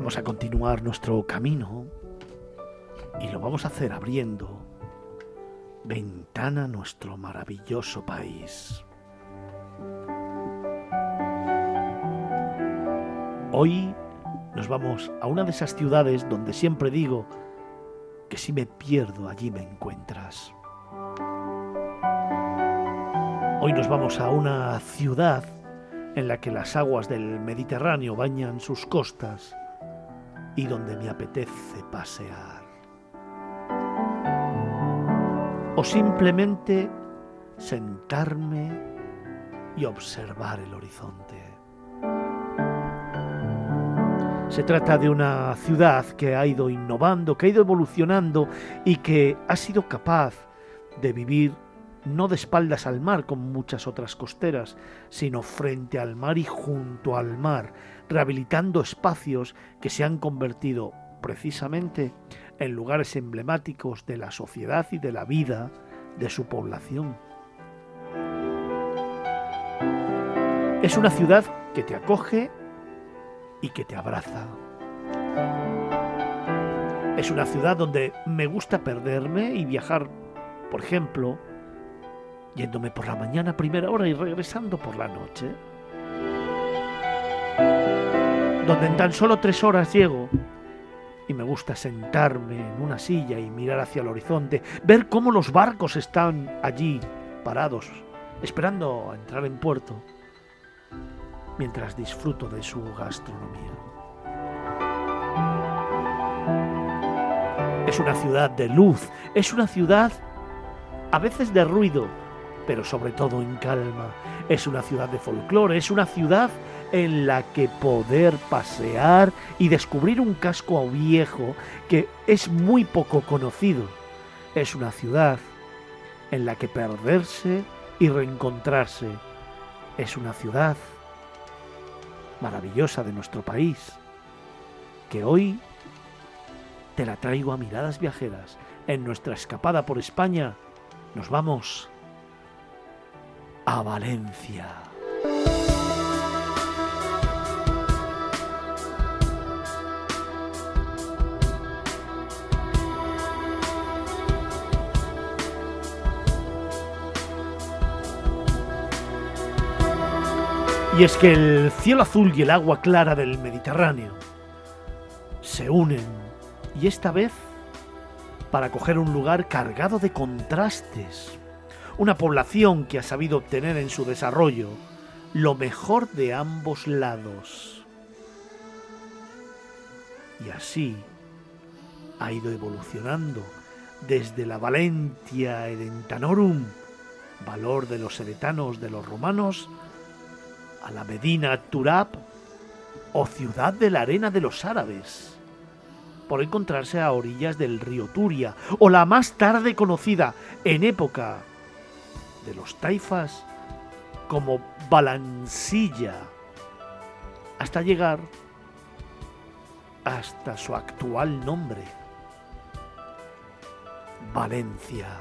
Vamos a continuar nuestro camino y lo vamos a hacer abriendo ventana a nuestro maravilloso país. Hoy nos vamos a una de esas ciudades donde siempre digo que si me pierdo allí me encuentras. Hoy nos vamos a una ciudad en la que las aguas del Mediterráneo bañan sus costas y donde me apetece pasear. O simplemente sentarme y observar el horizonte. Se trata de una ciudad que ha ido innovando, que ha ido evolucionando y que ha sido capaz de vivir no de espaldas al mar como muchas otras costeras, sino frente al mar y junto al mar, rehabilitando espacios que se han convertido precisamente en lugares emblemáticos de la sociedad y de la vida de su población. Es una ciudad que te acoge y que te abraza. Es una ciudad donde me gusta perderme y viajar, por ejemplo, yéndome por la mañana a primera hora y regresando por la noche. Donde en tan solo tres horas llego y me gusta sentarme en una silla y mirar hacia el horizonte, ver cómo los barcos están allí parados, esperando a entrar en puerto mientras disfruto de su gastronomía. Es una ciudad de luz, es una ciudad a veces de ruido, pero sobre todo en calma. Es una ciudad de folclore, es una ciudad en la que poder pasear y descubrir un casco viejo que es muy poco conocido. Es una ciudad en la que perderse y reencontrarse. Es una ciudad maravillosa de nuestro país, que hoy te la traigo a miradas viajeras. En nuestra escapada por España nos vamos a Valencia. Y es que el cielo azul y el agua clara del Mediterráneo se unen y esta vez para coger un lugar cargado de contrastes, una población que ha sabido obtener en su desarrollo lo mejor de ambos lados. Y así ha ido evolucionando desde la Valentia Edentanorum, valor de los heretanos de los romanos, a la Medina Turab o ciudad de la arena de los árabes, por encontrarse a orillas del río Turia, o la más tarde conocida en época de los taifas como Balancilla, hasta llegar hasta su actual nombre, Valencia.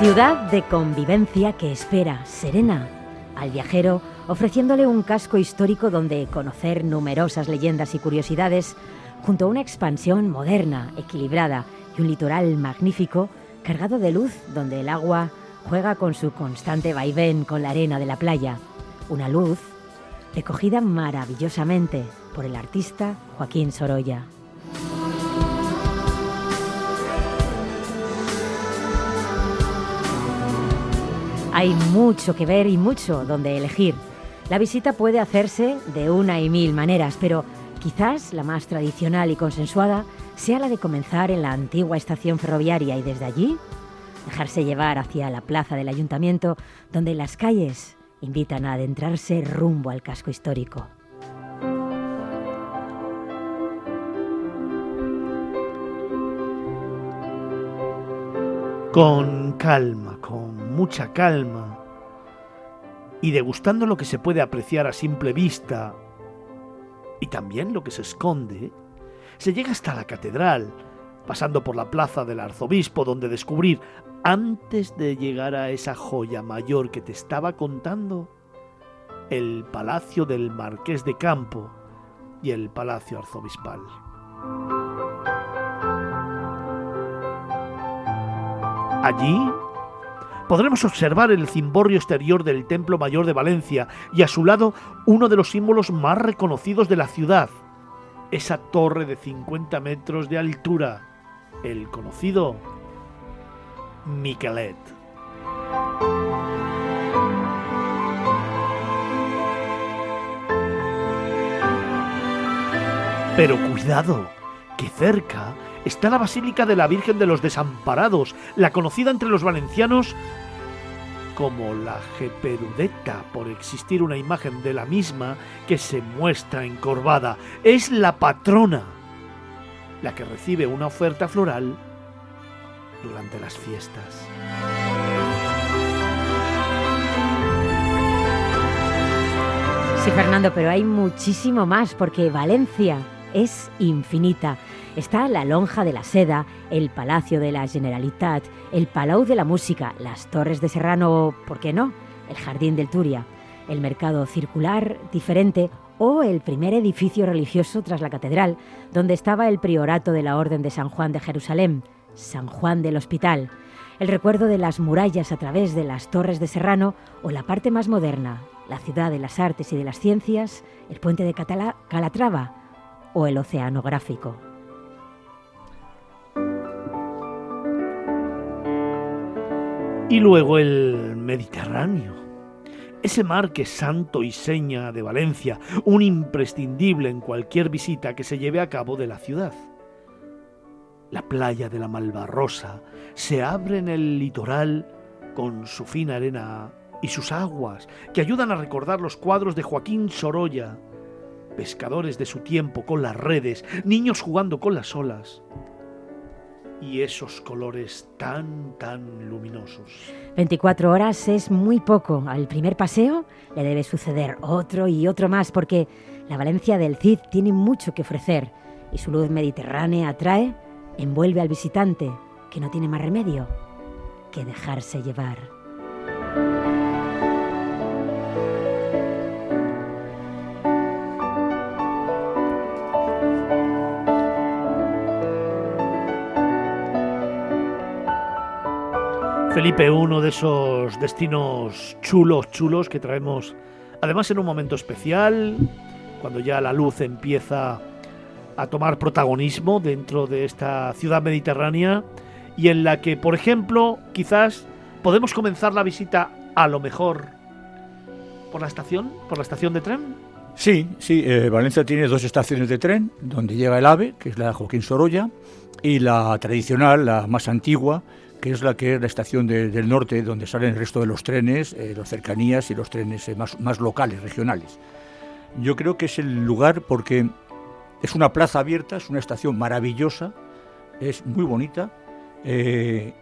Ciudad de convivencia que espera, serena, al viajero ofreciéndole un casco histórico donde conocer numerosas leyendas y curiosidades, junto a una expansión moderna, equilibrada y un litoral magnífico, cargado de luz donde el agua juega con su constante vaivén con la arena de la playa. Una luz recogida maravillosamente por el artista Joaquín Sorolla. Hay mucho que ver y mucho donde elegir. La visita puede hacerse de una y mil maneras, pero quizás la más tradicional y consensuada sea la de comenzar en la antigua estación ferroviaria y desde allí dejarse llevar hacia la plaza del ayuntamiento, donde las calles invitan a adentrarse rumbo al casco histórico. Con calma, con mucha calma, y degustando lo que se puede apreciar a simple vista y también lo que se esconde, se llega hasta la catedral, pasando por la plaza del arzobispo, donde descubrir, antes de llegar a esa joya mayor que te estaba contando, el palacio del marqués de Campo y el palacio arzobispal. Allí podremos observar el cimborrio exterior del Templo Mayor de Valencia y a su lado uno de los símbolos más reconocidos de la ciudad, esa torre de 50 metros de altura, el conocido Miquelet. Pero cuidado, que cerca está la Basílica de la Virgen de los Desamparados, la conocida entre los valencianos como la Geperudeta, por existir una imagen de la misma que se muestra encorvada. Es la patrona, la que recibe una oferta floral durante las fiestas. Sí, Fernando, pero hay muchísimo más porque Valencia es infinita. Está la Lonja de la Seda, el Palacio de la Generalitat, el Palau de la Música, las Torres de Serrano, ¿por qué no? El Jardín del Turia, el Mercado Circular diferente o el primer edificio religioso tras la catedral, donde estaba el priorato de la Orden de San Juan de Jerusalén, San Juan del Hospital, el recuerdo de las murallas a través de las Torres de Serrano o la parte más moderna, la ciudad de las artes y de las ciencias, el puente de Calatrava o el oceanográfico. Y luego el Mediterráneo. Ese mar que es santo y seña de Valencia, un imprescindible en cualquier visita que se lleve a cabo de la ciudad. La playa de la Malvarrosa se abre en el litoral con su fina arena y sus aguas, que ayudan a recordar los cuadros de Joaquín Sorolla, pescadores de su tiempo con las redes, niños jugando con las olas y esos colores tan, tan luminosos. 24 horas es muy poco. Al primer paseo le debe suceder otro y otro más porque la Valencia del Cid tiene mucho que ofrecer y su luz mediterránea atrae, envuelve al visitante que no tiene más remedio que dejarse llevar. Felipe, uno de esos destinos chulos, chulos que traemos, además en un momento especial, cuando ya la luz empieza a tomar protagonismo dentro de esta ciudad mediterránea y en la que, por ejemplo, quizás podemos comenzar la visita a lo mejor por la estación, por la estación de tren. Sí, sí, eh, Valencia tiene dos estaciones de tren, donde llega el AVE, que es la Joaquín Sorolla, y la tradicional, la más antigua, que es la que es la estación del norte, donde salen el resto de los trenes, eh, las cercanías y los trenes eh, más, más, locales, regionales. Yo creo que es el lugar porque es una plaza abierta, es una estación maravillosa, es muy bonita, eh,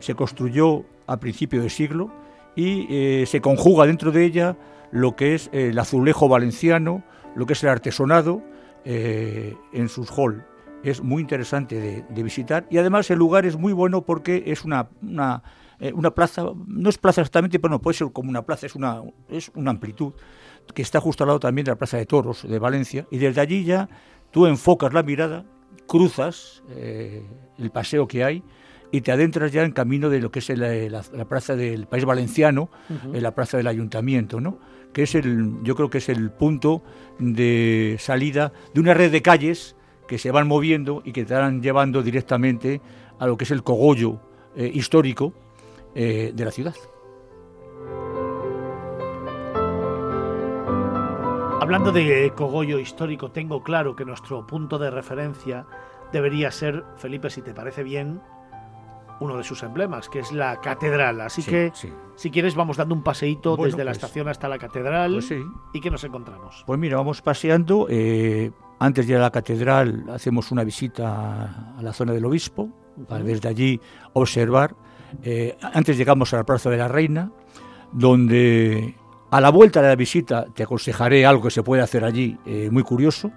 se construyó a principio de siglo y se conjuga dentro de ella lo que es el azulejo valenciano, lo que es el artesonado en sus hall es muy interesante de, visitar. Y además el lugar es muy bueno porque es una, eh, una, plaza, no es plaza exactamente, pero no puede ser como una plaza, es una, es una amplitud que está justo al lado también de la Plaza de Toros de Valencia. Y desde allí ya tú enfocas la mirada, cruzas eh, el paseo que hay y te adentras ya en camino de lo que es la, plaza del País Valenciano, en la plaza del Ayuntamiento, ¿no? que es el, yo creo que es el punto de salida de una red de calles que se van moviendo y que te van llevando directamente a lo que es el cogollo eh, histórico eh, de la ciudad. Hablando de cogollo histórico, tengo claro que nuestro punto de referencia debería ser, Felipe, si te parece bien, uno de sus emblemas, que es la catedral. Así que, si quieres, vamos dando un paseíto desde la pues estación hasta la catedral. Pues ¿Y qué nos encontramos? Pues mira, vamos paseando. Eh, antes de ir a la catedral hacemos una visita a la zona del obispo, para desde allí observar. Eh, antes llegamos a la Plaza de la Reina, donde a la vuelta de la visita te aconsejaré algo que se puede hacer allí, eh, muy curioso.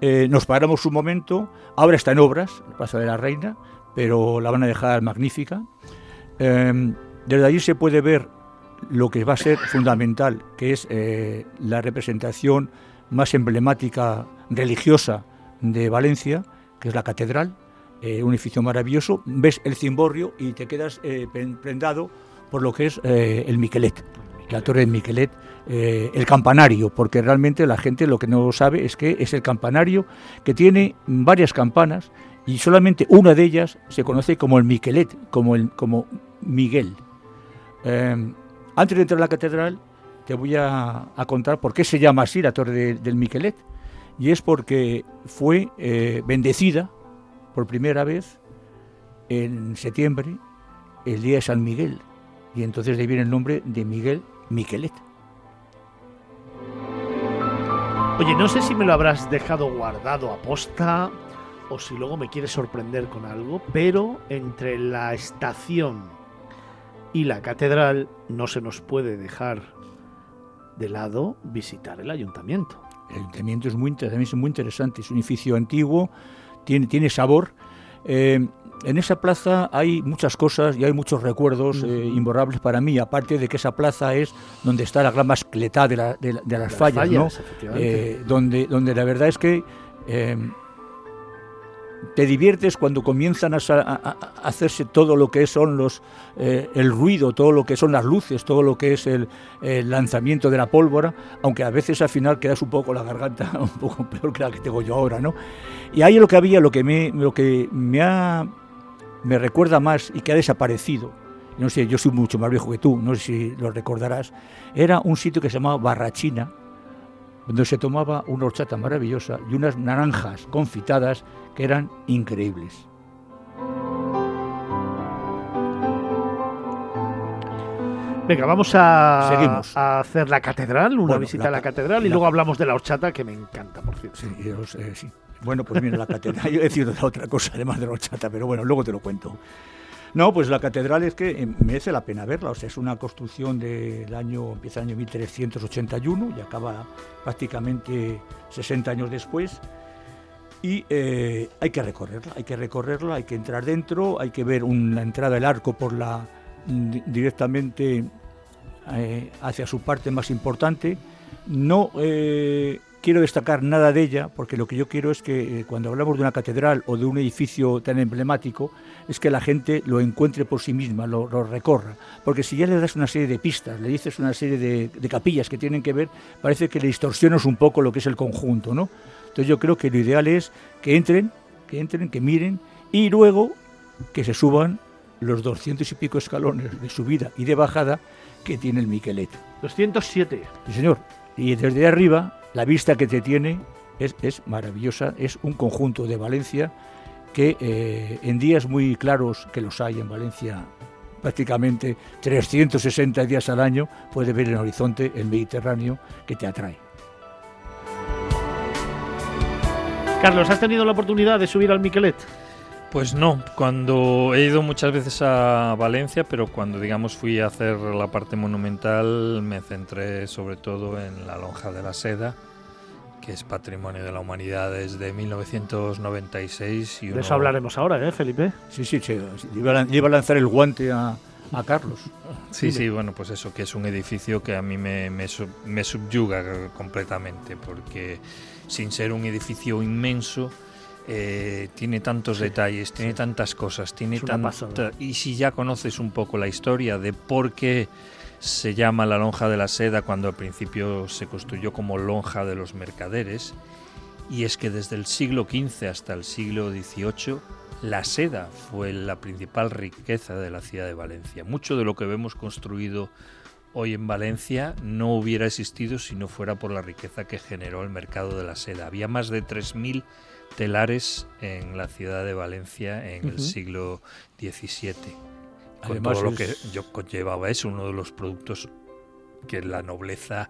eh, nos paramos un momento, ahora está en obras, la Plaza de la Reina, pero la van a dejar magnífica. Em, desde allí se puede ver lo que va a ser fundamental, que es eh, la representación más emblemática religiosa de Valencia, que es la catedral, eh, un edificio maravilloso. Ves el cimborrio y te quedas prendado por lo que es el Miquelet, la torre de Miquelet, eh, el campanario, porque realmente la gente lo que no sabe es que es el campanario que tiene varias campanas y solamente una de ellas se conoce como el Miquelet, como, el, como Miguel. Eh, antes de entrar a la catedral, te voy a, contar por qué se llama así la torre del Miquelet. Y es porque fue eh, bendecida por primera vez en septiembre, el día de San Miguel. Y entonces de ahí viene el nombre de Miguel Miquelet. Oye, no sé si me lo habrás dejado guardado a posta o si luego me quieres sorprender con algo, pero entre la estación y la catedral no se nos puede dejar de lado visitar el ayuntamiento. El ayuntamiento es muy, es muy interesante, es un edificio antiguo, tiene, tiene sabor. Eh, en esa plaza hay muchas cosas y hay muchos recuerdos eh, imborrables para mí, aparte de que esa plaza es donde está la gran mascletá de, las fallas, ¿no? Eh, donde, donde la verdad es que eh, te diviertes cuando comienzan a, hacerse todo lo que son los el ruido, todo lo que son las luces, todo lo que es el, lanzamiento de la pólvora, aunque a veces al final quedas un poco la garganta un poco peor que la que tengo yo ahora, ¿no? Y ahí lo que había, lo que me, lo que me ha me recuerda más y que ha desaparecido, no sé, yo soy mucho más viejo que tú, no sé si lo recordarás, era un sitio que se llamaba Barrachina, donde se tomaba una horchata maravillosa y unas naranjas confitadas que eran increíbles. Venga, vamos a, a hacer la catedral, una visita a la catedral y luego hablamos de la horchata que me encanta, por cierto. Sí, sí. Bueno, pues mira, la catedral, yo he decidido otra cosa además de la horchata, pero bueno, luego te lo cuento. No, pues la catedral es que eh, merece la pena verla, o sea, es una construcción del año, empieza el año 1381 y acaba prácticamente 60 años después. Y eh, hay que recorrerla, hay que recorrerla, hay que entrar dentro, hay que ver la entrada del arco por la directamente eh, hacia su parte más importante. No quiero destacar nada de ella, porque lo que yo quiero es que eh, cuando hablamos de una catedral o de un edificio tan emblemático, es que la gente lo encuentre por sí misma, lo, recorra. Porque si ya le das una serie de pistas, le dices una serie de, capillas que tienen que ver, parece que le distorsionas un poco lo que es el conjunto, ¿no? Entonces yo creo que lo ideal es que entren, que entren, que miren, y luego que se suban los doscientos y pico escalones de subida y de bajada que tiene el Miquelet. 207. Sí, señor. Y desde arriba la vista que te tiene es, maravillosa, es un conjunto de Valencia que eh, en días muy claros, que los hay en Valencia prácticamente 360 días al año, puedes ver el horizonte el Mediterráneo que te atrae. Carlos, ¿has tenido la oportunidad de subir al Miquelet? Pues no, cuando he ido muchas veces a Valencia, pero cuando digamos fui a hacer la parte monumental me centré sobre todo en la lonja de la seda, que es patrimonio de la humanidad desde 1996. Y De eso hablaremos ahora, ¿eh, Felipe? Sí, sí, sí. Iba a lanzar el guante a, Carlos. Sí, sí, bueno, pues eso, que es un edificio que a mí me, me, me subyuga completamente, porque sin ser un edificio inmenso, eh, tiene tantos detalles, tiene tantas cosas, tiene tanta... Y si ya conoces un poco la historia de por qué se llama la lonja de la seda cuando al principio se construyó como lonja de los mercaderes, y es que desde el siglo XV hasta el siglo XVIII la seda fue la principal riqueza de la ciudad de Valencia. Mucho de lo que vemos construido hoy en Valencia no hubiera existido si no fuera por la riqueza que generó el mercado de la seda. Había más de 3.000 telares en la ciudad de Valencia en el siglo XVII. Con todo lo que yo conllevaba es uno de los productos que la nobleza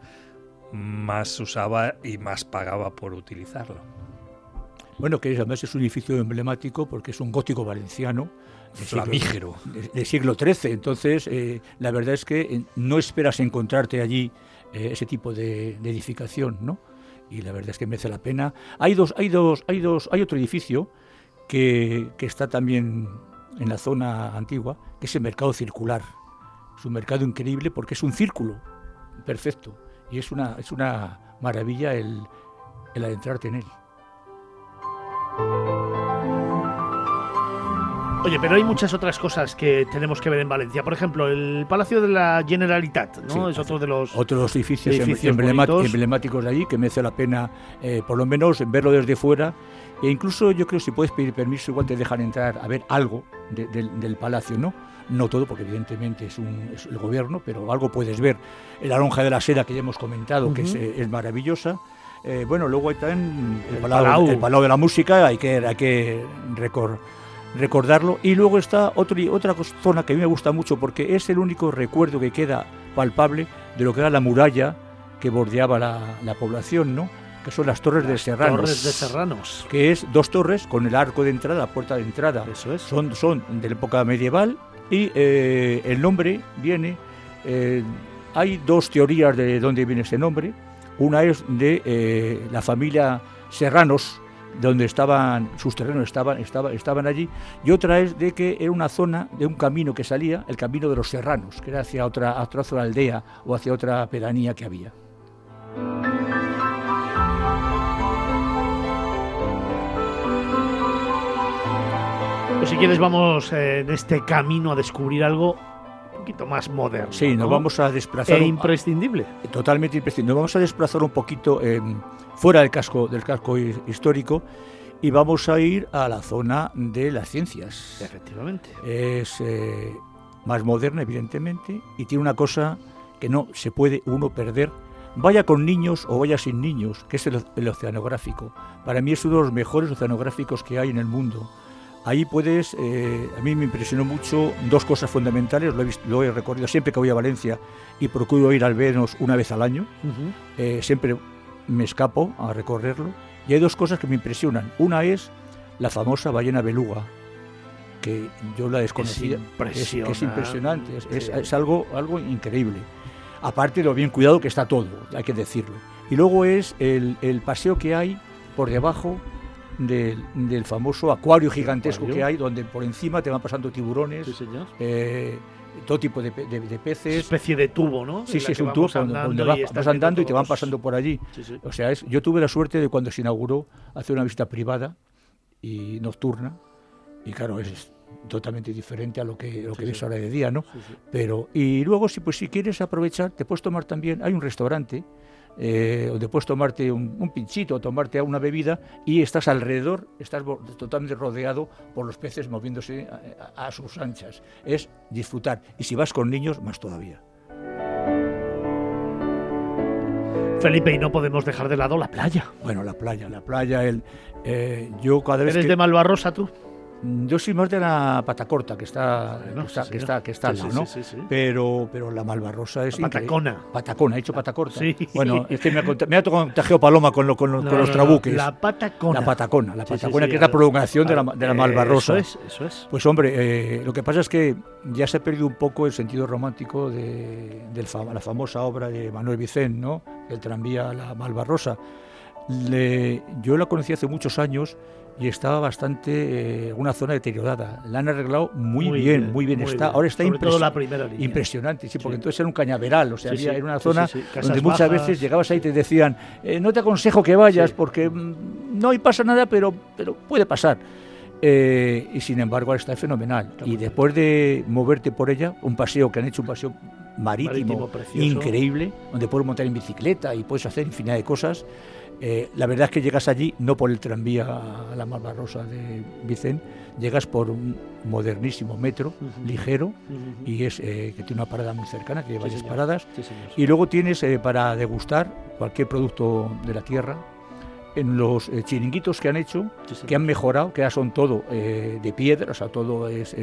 más usaba y más pagaba por utilizarlo. Bueno, que además es un edificio emblemático porque es un gótico valenciano. De Flamígero. Siglo, siglo XIII. Entonces, eh, la verdad es que eh, no esperas encontrarte allí eh, ese tipo de, de edificación, ¿no? Y la verdad es que merece la pena. Hay dos, hay dos, hay dos, hay otro edificio que, que está también en la zona antigua, que es el mercado circular. Es un mercado increíble porque es un círculo perfecto y es una, es una maravilla el, el adentrarte en él. Oye, pero hay muchas otras cosas que tenemos que ver en Valencia. Por ejemplo, el Palacio de la Generalitat, ¿no? es otro de los otros edificios, edificios emblemáticos de allí que merece la pena, eh, por lo menos, verlo desde fuera. E incluso yo creo que si puedes pedir permiso, igual te dejan entrar a ver algo del palacio, ¿no? No todo, porque evidentemente es, el gobierno, pero algo puedes ver. La lonja de la seda que ya hemos comentado, que es, eh, maravillosa. Eh, bueno, luego hay también el, el, Palau, de la Música, hay que, hay que recordar recordarlo. Y luego está otro, otra zona que a mí me gusta mucho porque es el único recuerdo que queda palpable de lo que era la muralla que bordeaba la, población, ¿no? que son las Torres de Serranos. Torres de Serranos. Que es dos torres con el arco de entrada, la puerta de entrada. Eso es. Son, son de la época medieval y eh, el nombre viene. Eh, hay dos teorías de dónde viene ese nombre. Una es de eh, la familia Serranos, donde estaban sus terrenos estaban, estaban, estaban allí, y otra es de que era una zona de un camino que salía, el camino de los serranos, que era hacia otra, otra aldea o hacia otra pedanía que había. Pues si quieres vamos eh, en este camino a descubrir algo un poquito más moderno. Sí, nos vamos a desplazar. E imprescindible. totalmente imprescindible. Nos vamos a desplazar un poquito fuera del casco, del casco histórico y vamos a ir a la zona de las ciencias. Efectivamente. Es eh, más moderna, evidentemente, y tiene una cosa que no se puede uno perder. Vaya con niños o vaya sin niños, que es el, oceanográfico. Para mí es uno de los mejores oceanográficos que hay en el mundo. Ahí puedes, eh, a mí me impresionó mucho dos cosas fundamentales, lo he, lo he, recorrido siempre que voy a Valencia y procuro ir al menos una vez al año. Eh, siempre me escapo a recorrerlo. Y hay dos cosas que me impresionan. Una es la famosa ballena beluga, que yo la desconocía. Es, es, impresionante, es, algo, algo increíble. Aparte de lo bien cuidado que está todo, hay que decirlo. Y luego es el, paseo que hay por debajo del, famoso acuario gigantesco que hay, donde por encima te van pasando tiburones, eh, todo tipo de, peces. especie de tubo, ¿no? Sí, sí, es un tubo donde, vas, andando y te van pasando por allí. O sea, es, yo tuve la suerte de cuando se inauguró hacer una visita privada y nocturna, y claro, es totalmente diferente a lo que, lo que ves ahora de día, ¿no? Pero, y luego, si, pues, si quieres aprovechar, te puedes tomar también, hay un restaurante eh, donde puedes tomarte un, pinchito, tomarte una bebida y estás alrededor, estás totalmente rodeado por los peces moviéndose a, sus anchas. Es disfrutar. Y si vas con niños, más todavía. Felipe, y no podemos dejar de lado la playa. Bueno, la playa, la playa, el, eh, yo cada vez ¿Eres de Malvarrosa tú? Mm, yo soy más de la Patacorta, que está, que, está, que está, al lado, ¿no? pero, pero la Malvarrosa es Patacona. Patacona, he dicho Patacorta. Bueno, es que me ha, me ha contagiado Paloma con, lo, con, los trabuques. la Patacona. La Patacona, la Patacona, que es la prolongación de la, de la Malvarrosa. Eso es, eso es. Pues hombre, eh, lo que pasa es que ya se ha perdido un poco el sentido romántico de, la famosa obra de Manuel Vicente, ¿no? El tranvía a la Malvarrosa. Le, yo la conocí hace muchos años y estaba bastante eh, una zona deteriorada. La han arreglado muy, bien, muy bien está. Ahora está impresionante, sí, porque entonces era un cañaveral, o sea, había, era una zona donde muchas veces llegabas ahí y te decían, eh, no te aconsejo que vayas porque mm, no hay pasa nada, pero, pero puede pasar. Eh, y sin embargo ahora está fenomenal. y después de moverte por ella, un paseo que han hecho, un paseo marítimo, marítimo increíble, donde puedes montar en bicicleta y puedes hacer infinidad de cosas. Eh, la verdad es que llegas allí no por el tranvía a la Malvarrosa de Vicente, llegas por un modernísimo metro ligero y es eh, que tiene una parada muy cercana, que tiene varias paradas. y luego tienes eh, para degustar cualquier producto de la tierra, en los chiringuitos que han hecho, que han mejorado, que ya son todo de piedra, o sea, todo es,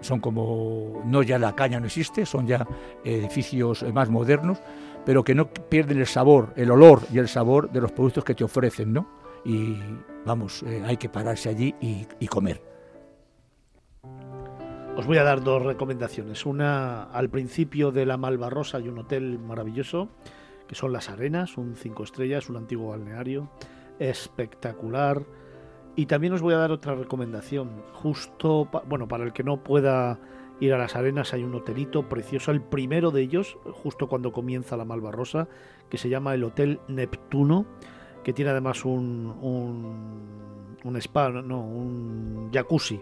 son como, no ya la caña no existe, son ya edificios más modernos, pero que no pierden el sabor, el olor y el sabor de los productos que te ofrecen, ¿no? Y vamos, eh, hay que pararse allí y, comer. Os voy a dar dos recomendaciones. Una al principio de la Malvarrosa hay un hotel maravilloso que son Las Arenas, un cinco estrellas, un antiguo balneario, espectacular. Y también os voy a dar otra recomendación, justo, bueno, para el que no pueda ir a las arenas hay un hotelito precioso, el primero de ellos, justo cuando comienza la Malvarrosa, que se llama el Hotel Neptuno, que tiene además un, un, un spa, no, un jacuzzi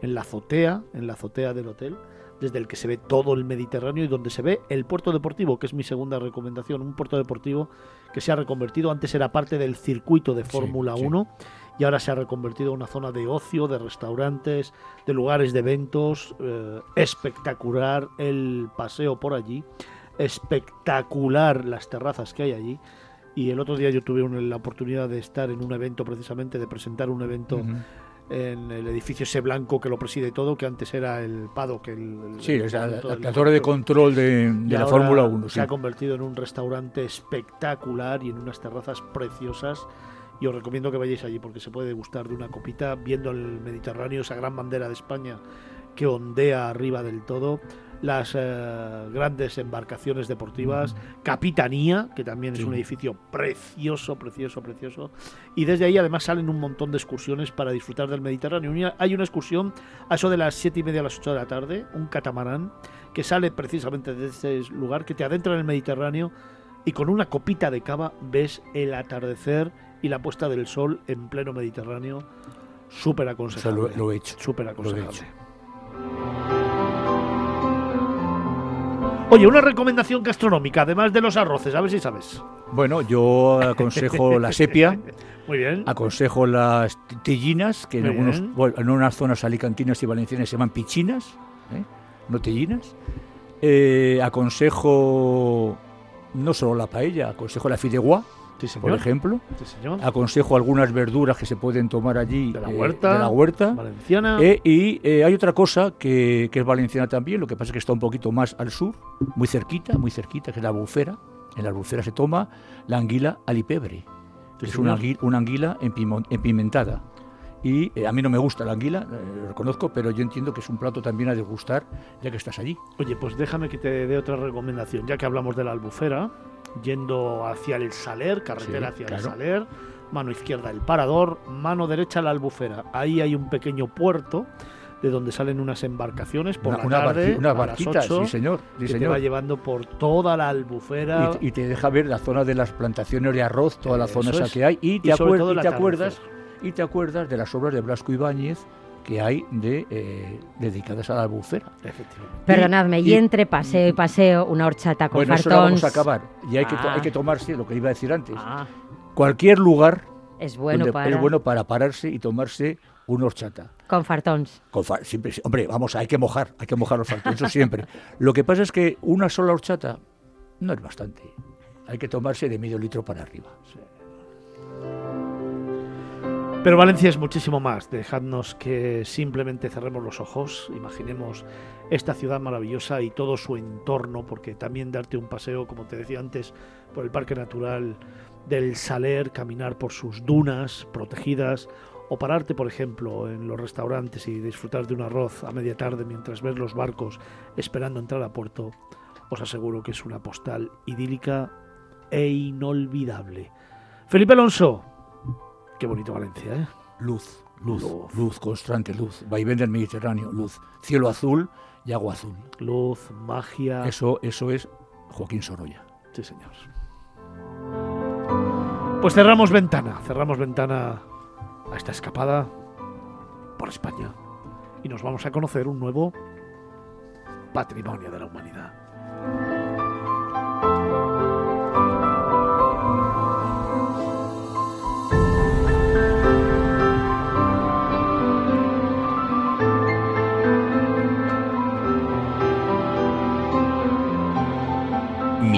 en la azotea, en la azotea del hotel, desde el que se ve todo el Mediterráneo y donde se ve el puerto deportivo, que es mi segunda recomendación, un puerto deportivo que se ha reconvertido, antes era parte del circuito de Fórmula 1 y ahora se ha reconvertido en una zona de ocio, de restaurantes, de lugares de eventos, eh, espectacular el paseo por allí, espectacular las terrazas que hay allí. Y el otro día yo tuve la oportunidad de estar en un evento, precisamente, de presentar un evento en el edificio ese blanco que lo preside todo, que antes era el Pado, que el, sí, la, torre de control de, la Fórmula 1. Se ha convertido en un restaurante espectacular y en unas terrazas preciosas. Y os recomiendo que vayáis allí porque se puede gustar de una copita viendo el Mediterráneo, esa gran bandera de España que ondea arriba del todo las eh, grandes embarcaciones deportivas, Capitanía, que también es un edificio precioso, precioso, precioso. Y desde ahí además salen un montón de excursiones para disfrutar del Mediterráneo. Hay una excursión a eso de las 7 y media a las 8 de la tarde, un catamarán, que sale precisamente de ese lugar, que te adentra en el Mediterráneo y con una copita de cava ves el atardecer y la puesta del sol en pleno Mediterráneo. Súper aconsejable. lo, he hecho. Súper aconsejable. Oye, una recomendación gastronómica, además de los arroces, a ver si sabes. Bueno, yo aconsejo la sepia. Muy bien. Aconsejo las tellinas, que en, algunos, en unas zonas alicantinas y valencianas se llaman pichinas, ¿eh? no tellinas. Eh, aconsejo no solo la paella, aconsejo la fideuá, por ejemplo. Aconsejo algunas verduras que se pueden tomar allí de la huerta, de la huerta. valenciana. Eh, y eh, hay otra cosa que, es valenciana también, lo que pasa es que está un poquito más al sur, muy cerquita, muy cerquita, que es la albufera. En la albufera se toma la anguila alipebre. es una anguila, una anguila empimentada. Y eh, a mí no me gusta la anguila, lo reconozco, pero yo entiendo que es un plato también a degustar ya que estás allí. Oye, pues déjame que te dé otra recomendación, ya que hablamos de la albufera yendo hacia el Saler, carretera hacia el Saler, mano izquierda el Parador, mano derecha la Albufera. Ahí hay un pequeño puerto de donde salen unas embarcaciones por la tarde, una barquita, sí señor, que te va llevando por toda la albufera. Y, te deja ver la zona de las plantaciones de arroz, toda la zona esa que hay y te, acuerdas y te acuerdas de las obras de Blasco Ibáñez que hay de eh, dedicadas a la albufera. Perdonadme, y, entre paseo y paseo, una horchata con bueno, fartons... Eso vamos a acabar. Y hay, que, hay que ah. tomarse, lo que iba a decir antes, ah. cualquier lugar es bueno, para... es bueno para pararse y tomarse una horchata. Con fartons. Con siempre, hombre, vamos, hay que mojar, hay que mojar los fartons, eso siempre. Lo que pasa es que una sola horchata no es bastante. Hay que tomarse de medio litro para arriba. Pero Valencia es muchísimo más. Dejadnos que simplemente cerremos los ojos, imaginemos esta ciudad maravillosa y todo su entorno, porque también darte un paseo, como te decía antes, por el Parque Natural del Saler, caminar por sus dunas protegidas, o pararte, por ejemplo, en los restaurantes y disfrutar de un arroz a media tarde mientras ves los barcos esperando entrar a puerto, os aseguro que es una postal idílica e inolvidable. Felipe Alonso, Qué bonito Valencia, ¿eh? Luz, luz, luz, constante, luz. Vaivén del Mediterráneo, luz. Cielo azul y agua azul. Luz, magia. Eso, eso es Joaquín Sorolla. Sí, señor. Pues cerramos ventana, cerramos ventana a esta escapada por España. Y nos vamos a conocer un nuevo patrimonio de la humanidad.